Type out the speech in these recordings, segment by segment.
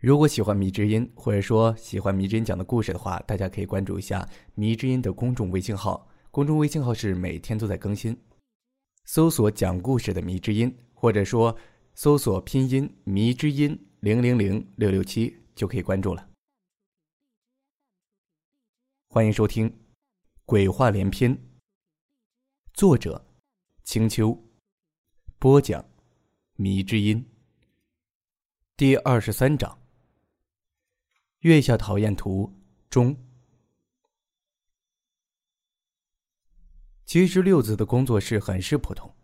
如果喜欢迷之音，或者说喜欢迷之音讲的故事的话，大家可以关注一下迷之音的公众微信号。公众微信号是每天都在更新，搜索“讲故事的迷之音”，或者说搜索拼音“迷之音零零零六六七”就可以关注了。欢迎收听《鬼话连篇》，作者：青秋，播讲：迷之音。第二十三章。月下讨厌图中。其实六子的工作室很是普通，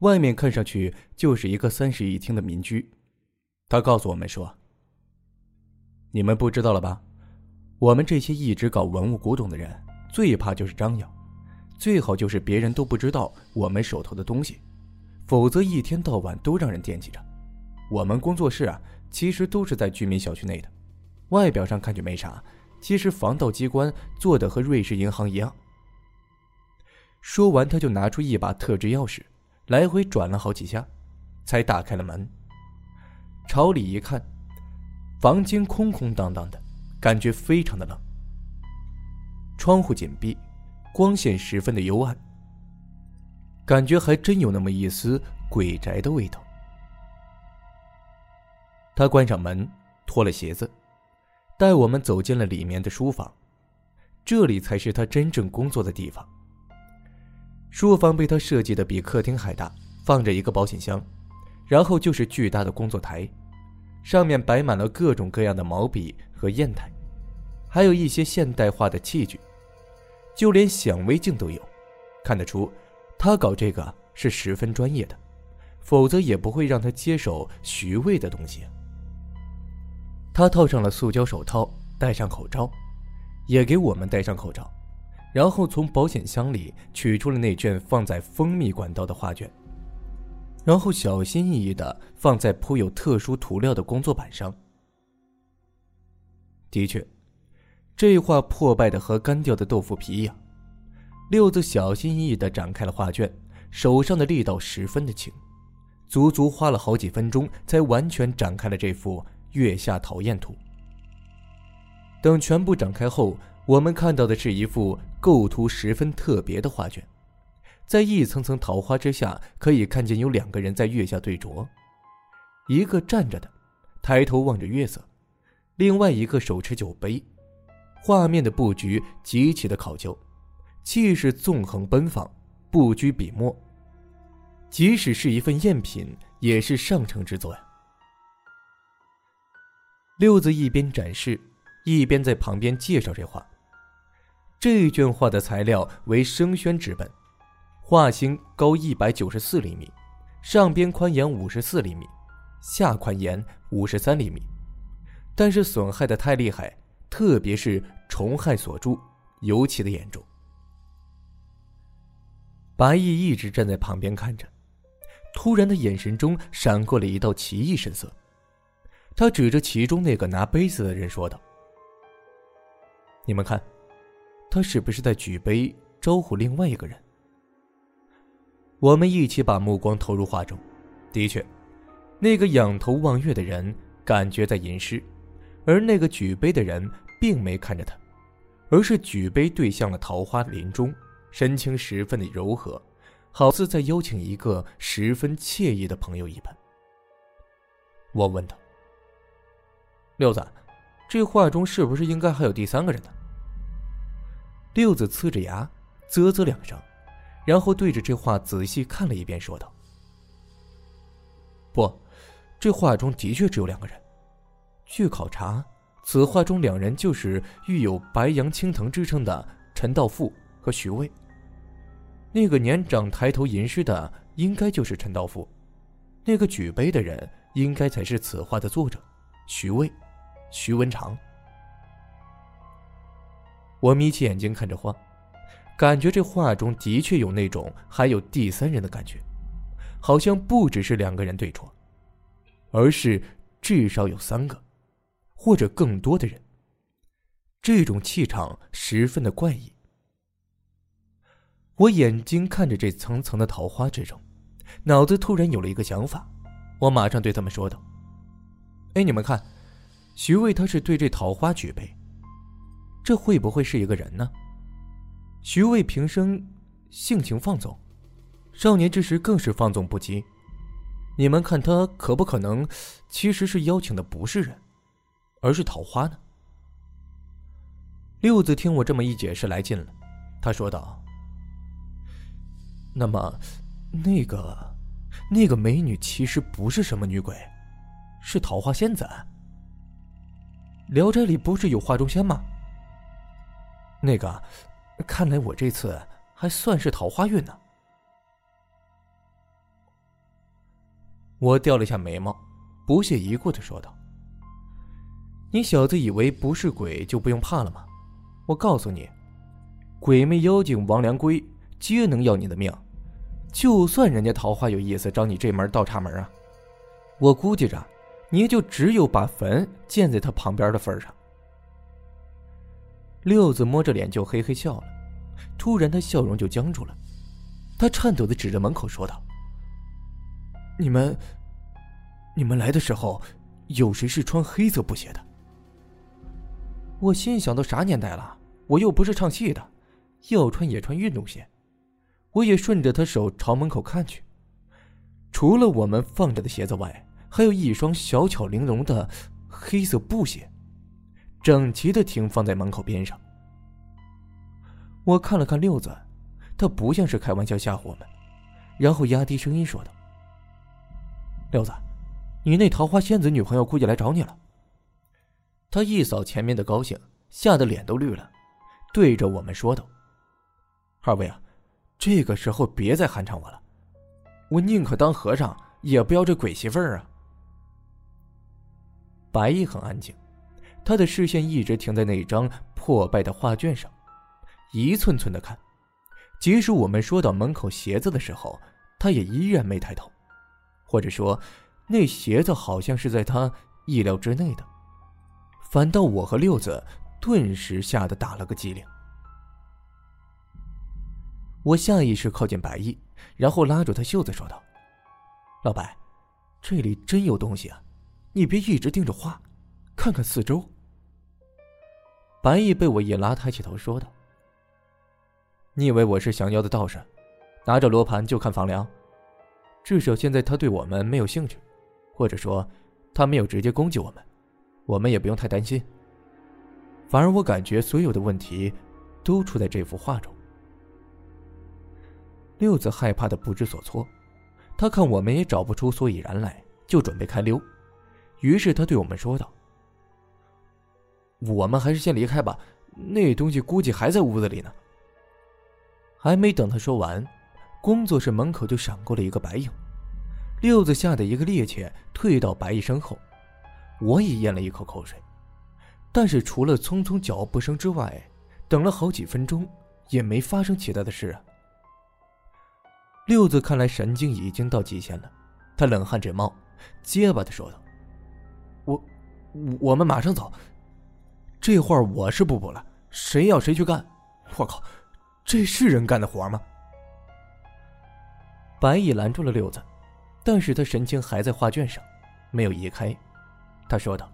外面看上去就是一个三室一厅的民居。他告诉我们说：“你们不知道了吧？我们这些一直搞文物古董的人，最怕就是张扬，最好就是别人都不知道我们手头的东西，否则一天到晚都让人惦记着。我们工作室啊，其实都是在居民小区内的。”外表上看着没啥，其实防盗机关做的和瑞士银行一样。说完，他就拿出一把特制钥匙，来回转了好几下，才打开了门。朝里一看，房间空空荡荡的，感觉非常的冷。窗户紧闭，光线十分的幽暗，感觉还真有那么一丝鬼宅的味道。他关上门，脱了鞋子。带我们走进了里面的书房，这里才是他真正工作的地方。书房被他设计的比客厅还大，放着一个保险箱，然后就是巨大的工作台，上面摆满了各种各样的毛笔和砚台，还有一些现代化的器具，就连显微镜都有，看得出他搞这个是十分专业的，否则也不会让他接手徐渭的东西。他套上了塑胶手套，戴上口罩，也给我们戴上口罩，然后从保险箱里取出了那卷放在封密管道的画卷，然后小心翼翼的放在铺有特殊涂料的工作板上。的确，这画破败的和干掉的豆腐皮一样。六子小心翼翼的展开了画卷，手上的力道十分的轻，足足花了好几分钟才完全展开了这幅。月下讨厌图。等全部展开后，我们看到的是一幅构图十分特别的画卷，在一层层桃花之下，可以看见有两个人在月下对酌，一个站着的，抬头望着月色，另外一个手持酒杯。画面的布局极其的考究，气势纵横奔放，不拘笔墨，即使是一份赝品，也是上乘之作呀。六子一边展示，一边在旁边介绍这画。这卷画的材料为生宣纸本，画心高一百九十四厘米，上边宽沿五十四厘米，下宽沿五十三厘米。但是损害的太厉害，特别是虫害所著，尤其的严重。白毅一直站在旁边看着，突然的眼神中闪过了一道奇异神色。他指着其中那个拿杯子的人说道：“你们看，他是不是在举杯招呼另外一个人？”我们一起把目光投入画中，的确，那个仰头望月的人感觉在吟诗，而那个举杯的人并没看着他，而是举杯对向了桃花林中，神情十分的柔和，好似在邀请一个十分惬意的朋友一般。我问道。六子，这画中是不是应该还有第三个人呢？六子呲着牙，啧啧两声，然后对着这画仔细看了一遍，说道：“不，这画中的确只有两个人。据考察，此画中两人就是育有‘白杨青藤’之称的陈道富和徐渭。那个年长抬头吟诗的，应该就是陈道富；那个举杯的人，应该才是此画的作者，徐渭。”徐文长，我眯起眼睛看着画，感觉这画中的确有那种还有第三人的感觉，好像不只是两个人对戳，而是至少有三个，或者更多的人。这种气场十分的怪异。我眼睛看着这层层的桃花之中，脑子突然有了一个想法，我马上对他们说道：“哎，你们看。”徐渭他是对这桃花举杯，这会不会是一个人呢？徐渭平生性情放纵，少年之时更是放纵不羁。你们看他可不可能其实是邀请的不是人，而是桃花呢？六子听我这么一解释来劲了，他说道：“那么，那个，那个美女其实不是什么女鬼，是桃花仙子。聊斋里不是有画中仙吗？那个，看来我这次还算是桃花运呢。”我掉了下眉毛，不屑一顾的说道：“你小子以为不是鬼就不用怕了吗？”我告诉你，鬼魅妖精王良龟皆能要你的命，就算人家桃花有意思找你这门倒插门啊，我估计着，你就只有把坟建在他旁边的份上。六子摸着脸就嘿嘿笑了，突然他笑容就僵住了，他颤抖的指着门口说道：“你们，你们来的时候，有谁是穿黑色布鞋的？”我心想：都啥年代了？我又不是唱戏的，要穿也穿运动鞋。我也顺着他手朝门口看去，除了我们放着的鞋子外，还有一双小巧玲珑的黑色布鞋，整齐的停放在门口边上。我看了看六子，他不像是开玩笑吓唬我们，然后压低声音说道：“六子，你那桃花仙子女朋友估计来找你了。”他一扫前面的高兴，吓得脸都绿了。对着我们说道：“二位啊，这个时候别再寒碜我了，我宁可当和尚，也不要这鬼媳妇儿啊。”白毅很安静，他的视线一直停在那张破败的画卷上，一寸寸的看。即使我们说到门口鞋子的时候，他也依然没抬头，或者说，那鞋子好像是在他意料之内的。反倒我和六子。顿时吓得打了个激灵。我下意识靠近白毅，然后拉住他袖子说道：“老白，这里真有东西啊，你别一直盯着画，看看四周。”白毅被我一拉，抬起头说道：“你以为我是降妖的道士，拿着罗盘就看房梁？至少现在他对我们没有兴趣，或者说他没有直接攻击我们，我们也不用太担心。”反而我感觉所有的问题，都出在这幅画中。六子害怕的不知所措，他看我们也找不出所以然来，就准备开溜。于是他对我们说道：“我们还是先离开吧，那东西估计还在屋子里呢。”还没等他说完，工作室门口就闪过了一个白影。六子吓得一个趔趄，退到白衣身后。我也咽了一口口水。但是除了匆匆脚步声之外，等了好几分钟，也没发生其他的事啊。六子看来神经已经到极限了，他冷汗直冒，结巴的说道：“我，我们马上走，这活我是不补了，谁要谁去干。我靠，这是人干的活吗？”白蚁拦住了六子，但是他神情还在画卷上，没有移开。他说道。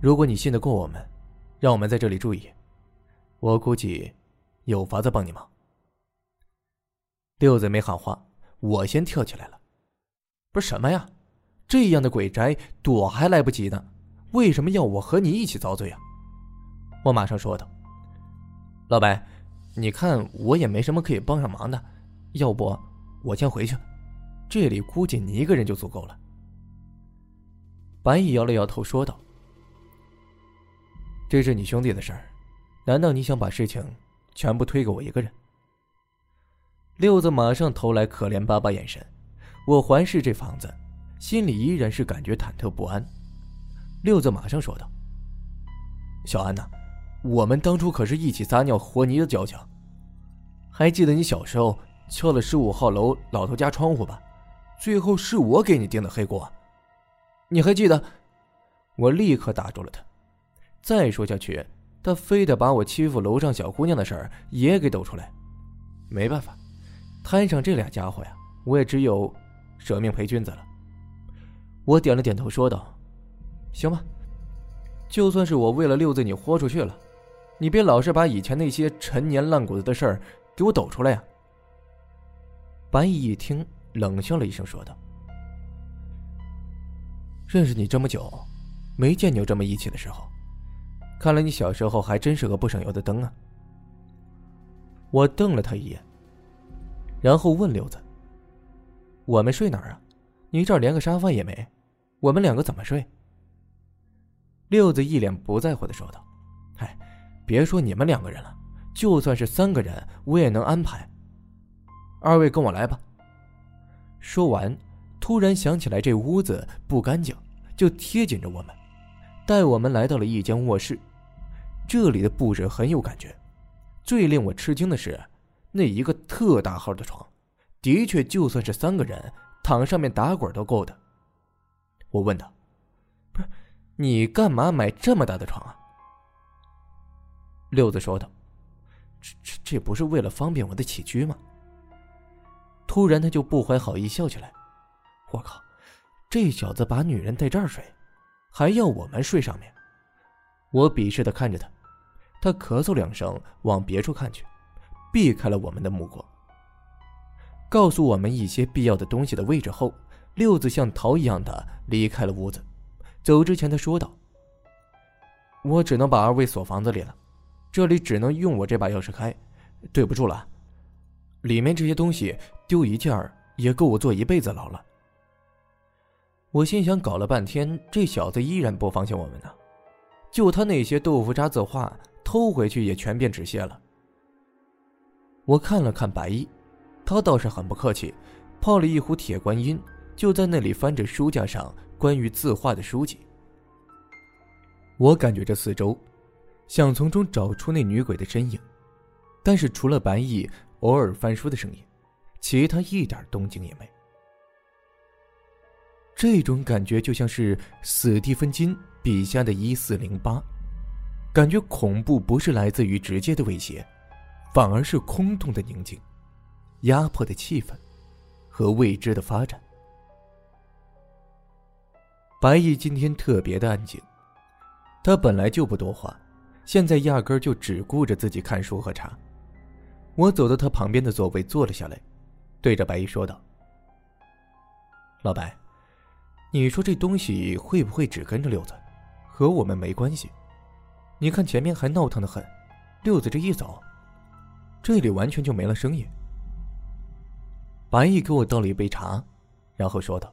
如果你信得过我们，让我们在这里注意，我估计有法子帮你忙。六子没喊话，我先跳起来了。不是什么呀，这样的鬼宅躲还来不及呢，为什么要我和你一起遭罪啊？我马上说道：“老白，你看我也没什么可以帮上忙的，要不我先回去，这里估计你一个人就足够了。”白毅摇了摇头说道。这是你兄弟的事儿，难道你想把事情全部推给我一个人？六子马上投来可怜巴巴眼神。我环视这房子，心里依然是感觉忐忑不安。六子马上说道：“小安呐，我们当初可是一起撒尿和泥的交情，还记得你小时候敲了十五号楼老头家窗户吧？最后是我给你定的黑锅，你还记得？”我立刻打住了他。再说下去，他非得把我欺负楼上小姑娘的事儿也给抖出来。没办法，摊上这俩家伙呀，我也只有舍命陪君子了。我点了点头，说道：“行吧，就算是我为了六子你豁出去了，你别老是把以前那些陈年烂谷子的事儿给我抖出来呀。白毅一听，冷笑了一声，说道：“认识你这么久，没见你有这么义气的时候。看来你小时候还真是个不省油的灯啊。”我瞪了他一眼，然后问六子：“我们睡哪儿啊？你这儿连个沙发也没，我们两个怎么睡？”六子一脸不在乎的说道：“哎，别说你们两个人了，就算是三个人，我也能安排。二位跟我来吧。”说完，突然想起来这屋子不干净，就贴紧着我们，带我们来到了一间卧室。这里的布置很有感觉。最令我吃惊的是，那一个特大号的床，的确就算是三个人躺上面打滚都够的。我问他：“不是，你干嘛买这么大的床啊？”六子说道：“这这这不是为了方便我的起居吗？”突然，他就不怀好意笑起来：“我靠，这小子把女人带这儿睡，还要我们睡上面？”我鄙视的看着他。他咳嗽两声，往别处看去，避开了我们的目光。告诉我们一些必要的东西的位置后，六子像逃一样的离开了屋子。走之前，他说道：“我只能把二位锁房子里了，这里只能用我这把钥匙开。对不住了，里面这些东西丢一件也够我坐一辈子牢了。”我心想，搞了半天，这小子依然不放心我们呢。就他那些豆腐渣字画。偷回去也全变纸屑了。我看了看白衣，他倒是很不客气，泡了一壶铁观音，就在那里翻着书架上关于字画的书籍。我感觉这四周，想从中找出那女鬼的身影，但是除了白衣偶尔翻书的声音，其他一点动静也没。这种感觉就像是史蒂芬金笔下的一四零八。感觉恐怖不是来自于直接的威胁，反而是空洞的宁静、压迫的气氛和未知的发展。白毅今天特别的安静，他本来就不多话，现在压根就只顾着自己看书喝茶。我走到他旁边的座位坐了下来，对着白毅说道：“老白，你说这东西会不会只跟着六子，和我们没关系？”你看前面还闹腾的很，六子这一走，这里完全就没了声音。白毅给我倒了一杯茶，然后说道：“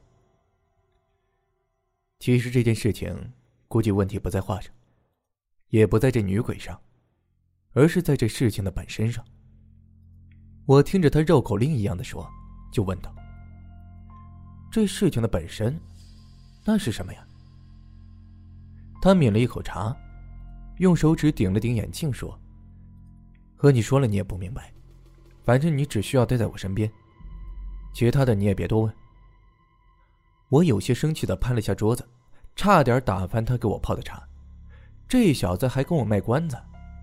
其实这件事情，估计问题不在画上，也不在这女鬼上，而是在这事情的本身上。”我听着他绕口令一样的说，就问道：“这事情的本身，那是什么呀？”他抿了一口茶。用手指顶了顶眼镜，说：“和你说了，你也不明白。反正你只需要待在我身边，其他的你也别多问。”我有些生气的拍了下桌子，差点打翻他给我泡的茶。这小子还跟我卖关子，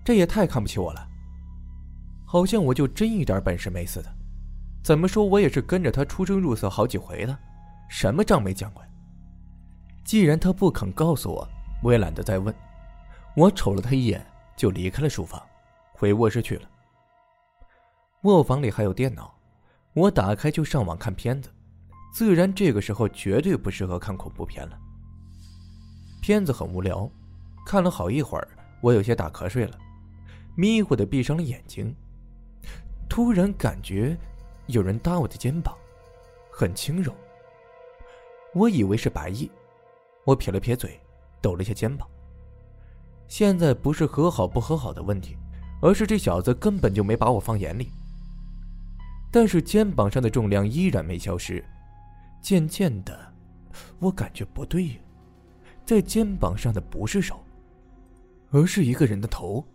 这也太看不起我了。好像我就真一点本事没似的。怎么说我也是跟着他出生入死好几回了，什么账没讲过？既然他不肯告诉我，我也懒得再问。我瞅了他一眼，就离开了书房，回卧室去了。卧房里还有电脑，我打开就上网看片子。自然这个时候绝对不适合看恐怖片了。片子很无聊，看了好一会儿，我有些打瞌睡了，迷糊的闭上了眼睛。突然感觉有人搭我的肩膀，很轻柔。我以为是白毅，我撇了撇嘴，抖了一下肩膀。现在不是和好不和好的问题，而是这小子根本就没把我放眼里。但是肩膀上的重量依然没消失，渐渐的，我感觉不对呀，在肩膀上的不是手，而是一个人的头。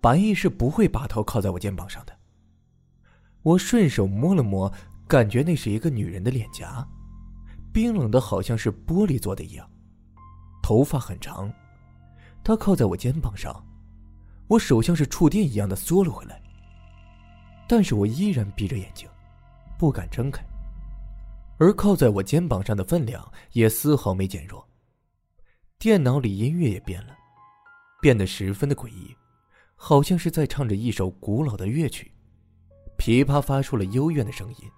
白毅是不会把头靠在我肩膀上的。我顺手摸了摸，感觉那是一个女人的脸颊，冰冷的好像是玻璃做的一样，头发很长。他靠在我肩膀上，我手像是触电一样的缩了回来。但是我依然闭着眼睛，不敢睁开。而靠在我肩膀上的分量也丝毫没减弱。电脑里音乐也变了，变得十分的诡异，好像是在唱着一首古老的乐曲。琵琶发出了幽怨的声音，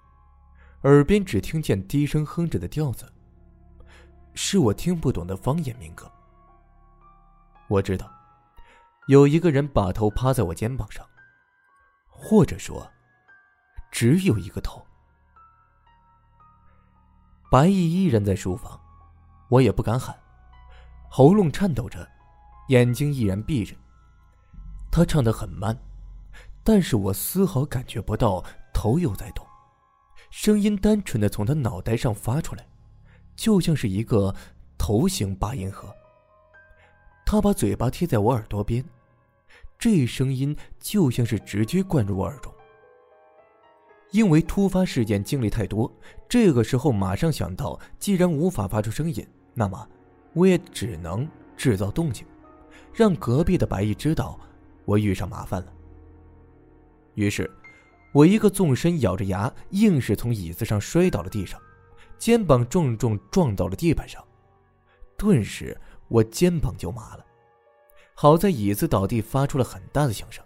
耳边只听见低声哼着的调子，是我听不懂的方言民歌。我知道，有一个人把头趴在我肩膀上，或者说，只有一个头。白毅依然在书房，我也不敢喊，喉咙颤抖着，眼睛依然闭着。他唱得很慢，但是我丝毫感觉不到头有在动，声音单纯的从他脑袋上发出来，就像是一个头型八音盒。他把嘴巴贴在我耳朵边，这声音就像是直接灌入我耳中。因为突发事件经历太多，这个时候马上想到，既然无法发出声音，那么我也只能制造动静，让隔壁的白毅知道我遇上麻烦了。于是，我一个纵身，咬着牙，硬是从椅子上摔到了地上，肩膀重重撞到了地板上，顿时我肩膀就麻了。好在椅子倒地发出了很大的响声，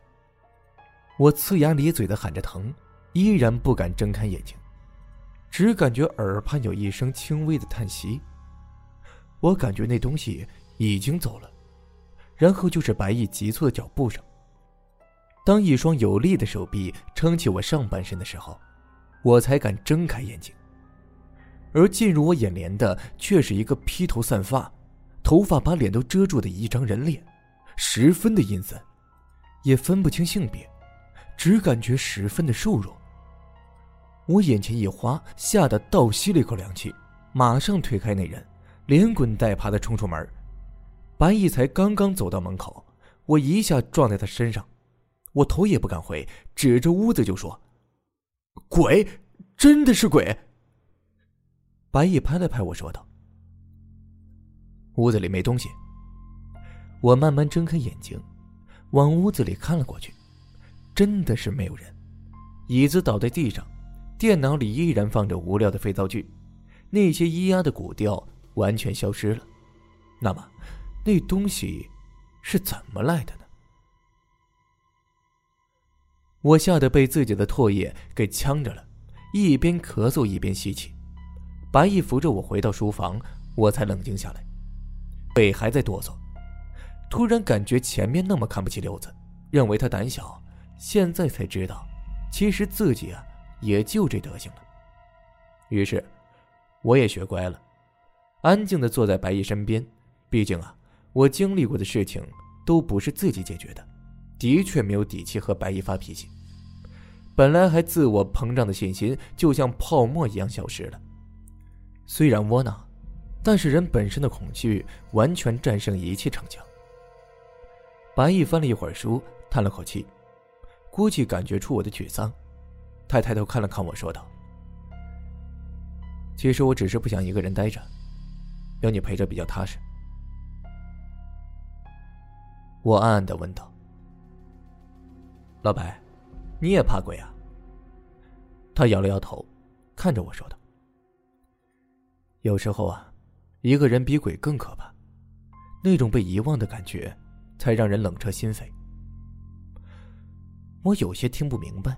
我呲牙咧嘴的喊着疼。依然不敢睁开眼睛，只感觉耳畔有一声轻微的叹息。我感觉那东西已经走了，然后就是白毅急促的脚步声。当一双有力的手臂撑起我上半身的时候，我才敢睁开眼睛。而进入我眼帘的却是一个披头散发、头发把脸都遮住的一张人脸，十分的阴森，也分不清性别，只感觉十分的瘦弱。我眼前一花，吓得倒吸了一口凉气，马上推开那人，连滚带爬的冲出门。白毅才刚刚走到门口，我一下撞在他身上，我头也不敢回，指着屋子就说：“鬼，真的是鬼！”白毅拍了拍我说道：“屋子里没东西。”我慢慢睁开眼睛，往屋子里看了过去，真的是没有人，椅子倒在地上。电脑里依然放着无聊的肥皂剧，那些咿呀的古调完全消失了。那么，那东西是怎么来的呢？我吓得被自己的唾液给呛着了，一边咳嗽一边吸气。白毅扶着我回到书房，我才冷静下来，背还在哆嗦。突然感觉前面那么看不起刘子，认为他胆小，现在才知道，其实自己啊。也就这德行了。于是，我也学乖了，安静的坐在白毅身边。毕竟啊，我经历过的事情都不是自己解决的，的确没有底气和白毅发脾气。本来还自我膨胀的信心，就像泡沫一样消失了。虽然窝囊，但是人本身的恐惧完全战胜一切逞强。白毅翻了一会儿书，叹了口气，估计感觉出我的沮丧。他抬头看了看我，说道：“其实我只是不想一个人待着，有你陪着比较踏实。”我暗暗的问道：“老白，你也怕鬼啊？”他摇了摇头，看着我说道：“有时候啊，一个人比鬼更可怕，那种被遗忘的感觉，才让人冷彻心扉。”我有些听不明白。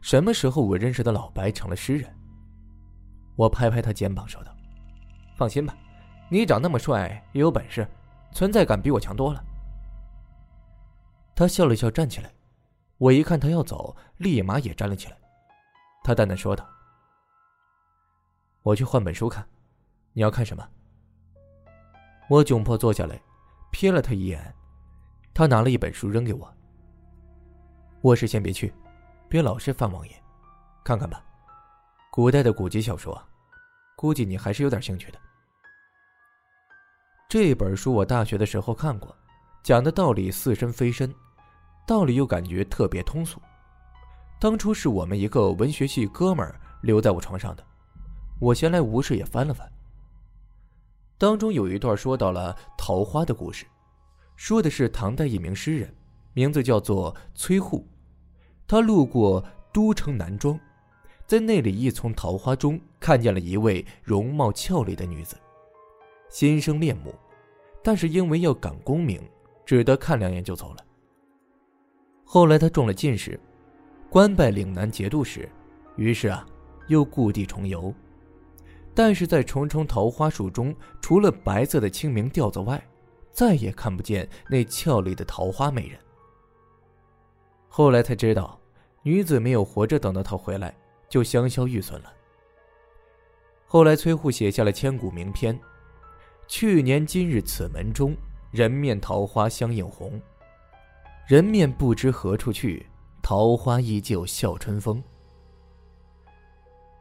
什么时候我认识的老白成了诗人？我拍拍他肩膀说道：“放心吧，你长那么帅也有本事，存在感比我强多了。”他笑了笑，站起来。我一看他要走，立马也站了起来。他淡淡说道：“我去换本书看，你要看什么？”我窘迫坐下来，瞥了他一眼。他拿了一本书扔给我。卧室先别去。别老是范王爷，看看吧，古代的古籍小说，估计你还是有点兴趣的。这本书我大学的时候看过，讲的道理似深非深，道理又感觉特别通俗。当初是我们一个文学系哥们儿留在我床上的，我闲来无事也翻了翻。当中有一段说到了桃花的故事，说的是唐代一名诗人，名字叫做崔护。他路过都城南庄，在那里一丛桃花中看见了一位容貌俏丽的女子，心生恋慕。但是因为要赶功名，只得看两眼就走了。后来他中了进士，官拜岭南节度使，于是啊，又故地重游。但是在重重桃花树中，除了白色的清明吊子外，再也看不见那俏丽的桃花美人。后来才知道，女子没有活着等到他回来，就香消玉损了。后来崔护写下了千古名篇：“去年今日此门中，人面桃花相映红。人面不知何处去，桃花依旧笑春风。”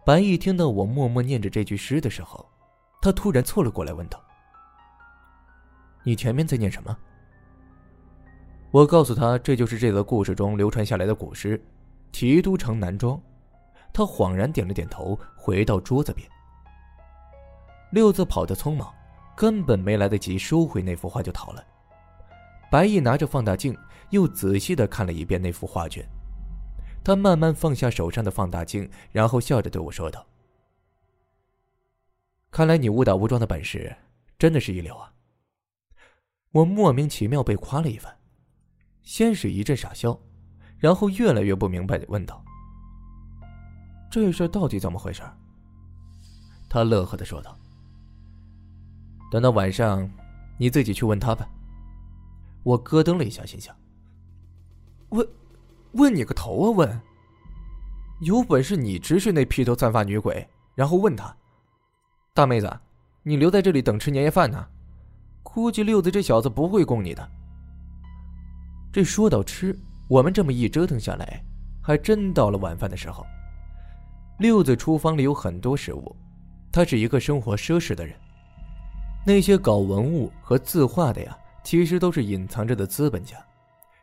白毅听到我默默念着这句诗的时候，他突然凑了过来，问道：“你前面在念什么？”我告诉他，这就是这则故事中流传下来的古诗《提督城南庄》。他恍然点了点头，回到桌子边。六子跑得匆忙，根本没来得及收回那幅画就逃了。白毅拿着放大镜，又仔细的看了一遍那幅画卷。他慢慢放下手上的放大镜，然后笑着对我说道：“看来你误打误撞的本事真的是一流啊！”我莫名其妙被夸了一番，先是一阵傻笑，然后越来越不明白的问道：“这事到底怎么回事？”他乐呵的说道：“等到晚上，你自己去问他吧。”我咯噔了一下，心想：“问？”问你个头啊！问，有本事你直视那披头散发女鬼，然后问她：“大妹子，你留在这里等吃年夜饭呢？估计六子这小子不会供你的。”这说到吃，我们这么一折腾下来，还真到了晚饭的时候。六子厨房里有很多食物，他是一个生活奢侈的人。那些搞文物和字画的呀，其实都是隐藏着的资本家，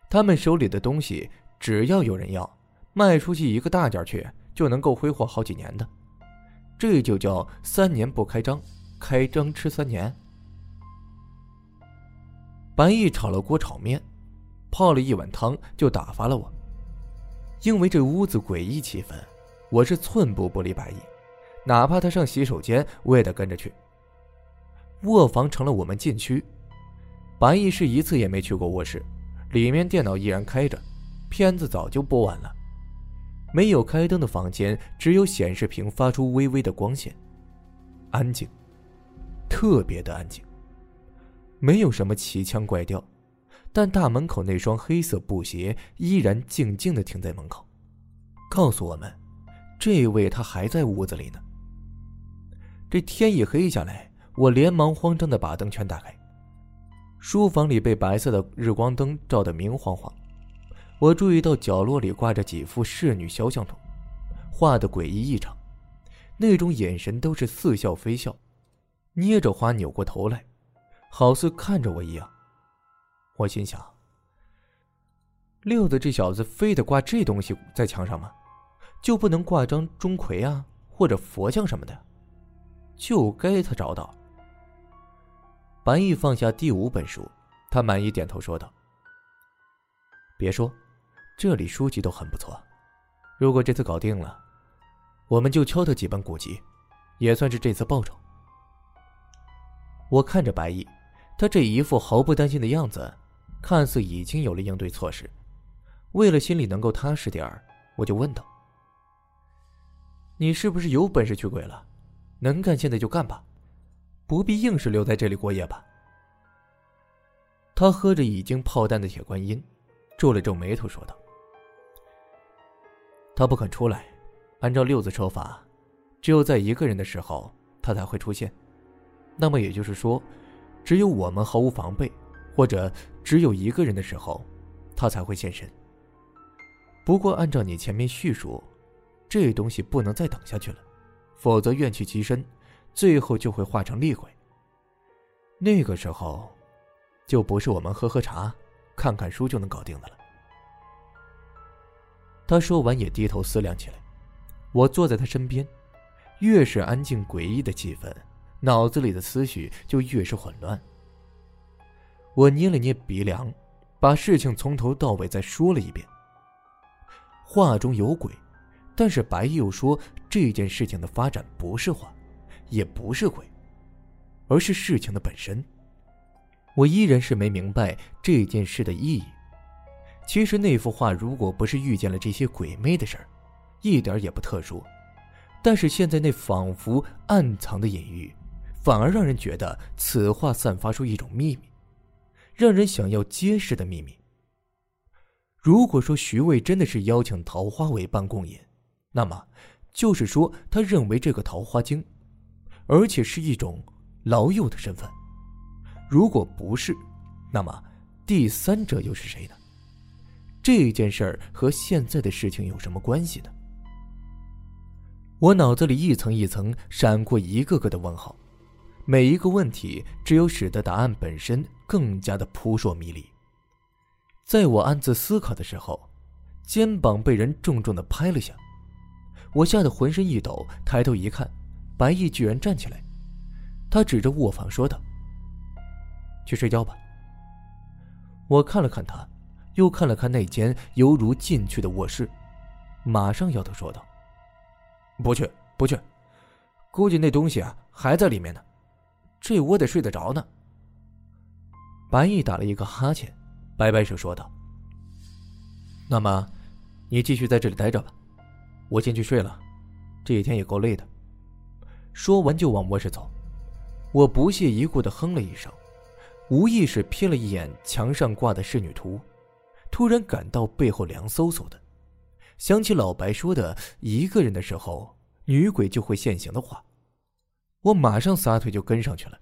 他们手里的东西。只要有人要，卖出去一个大件去，就能够挥霍好几年的，这就叫三年不开张，开张吃三年。白毅炒了锅炒面，泡了一碗汤，就打发了我。因为这屋子诡异气氛，我是寸步不离白毅，哪怕他上洗手间，我也得跟着去。卧房成了我们禁区，白毅是一次也没去过卧室，里面电脑依然开着。片子早就播完了，没有开灯的房间只有显示屏发出微微的光线，安静，特别的安静，没有什么奇腔怪调，但大门口那双黑色布鞋依然静静的停在门口，告诉我们，这位他还在屋子里呢。这天一黑下来，我连忙慌张的把灯全打开，书房里被白色的日光灯照得明晃晃。我注意到角落里挂着几幅仕女肖像图，画的诡异异常，那种眼神都是似笑非笑，捏着花扭过头来，好似看着我一样。我心想：六子这小子非得挂这东西在墙上吗？就不能挂张钟馗啊，或者佛像什么的？就该他找到。白毅放下第五本书，他满意点头说道：“别说。”这里书籍都很不错，如果这次搞定了，我们就敲他几本古籍，也算是这次报酬。我看着白毅，他这一副毫不担心的样子，看似已经有了应对措施。为了心里能够踏实点儿，我就问道：“你是不是有本事去鬼了？能干现在就干吧，不必硬是留在这里过夜吧？”他喝着已经泡淡的铁观音，皱了皱眉头说道。他不肯出来，按照六子说法，只有在一个人的时候他才会出现。那么也就是说，只有我们毫无防备，或者只有一个人的时候，他才会现身。不过按照你前面叙述，这东西不能再等下去了，否则怨气极深，最后就会化成厉鬼。那个时候，就不是我们喝喝茶、看看书就能搞定的了。他说完，也低头思量起来。我坐在他身边，越是安静诡异的气氛，脑子里的思绪就越是混乱。我捏了捏鼻梁，把事情从头到尾再说了一遍。画中有鬼，但是白又说这件事情的发展不是画，也不是鬼，而是事情的本身。我依然是没明白这件事的意义。其实那幅画如果不是遇见了这些鬼魅的事儿，一点也不特殊。但是现在那仿佛暗藏的隐喻，反而让人觉得此画散发出一种秘密，让人想要揭示的秘密。如果说徐渭真的是邀请桃花为伴共饮，那么就是说他认为这个桃花精，而且是一种老友的身份。如果不是，那么第三者又是谁呢？这件事儿和现在的事情有什么关系呢？我脑子里一层一层闪过一个个的问号，每一个问题只有使得答案本身更加的扑朔迷离。在我暗自思考的时候，肩膀被人重重的拍了下，我吓得浑身一抖，抬头一看，白毅居然站起来，他指着卧房说道。去睡觉吧。我看了看他，又看了看那间犹如禁区的卧室，马上摇头说道：“不去，不去，估计那东西啊还在里面呢，这我得睡得着呢。”白毅打了一个哈欠，摆摆手说道：“那么，你继续在这里待着吧，我先去睡了，这几天也够累的。”说完就往卧室走，我不屑一顾的哼了一声。无意识瞥了一眼墙上挂的仕女图，突然感到背后凉飕飕的，想起老白说的“一个人的时候，女鬼就会现形”的话，我马上撒腿就跟上去了。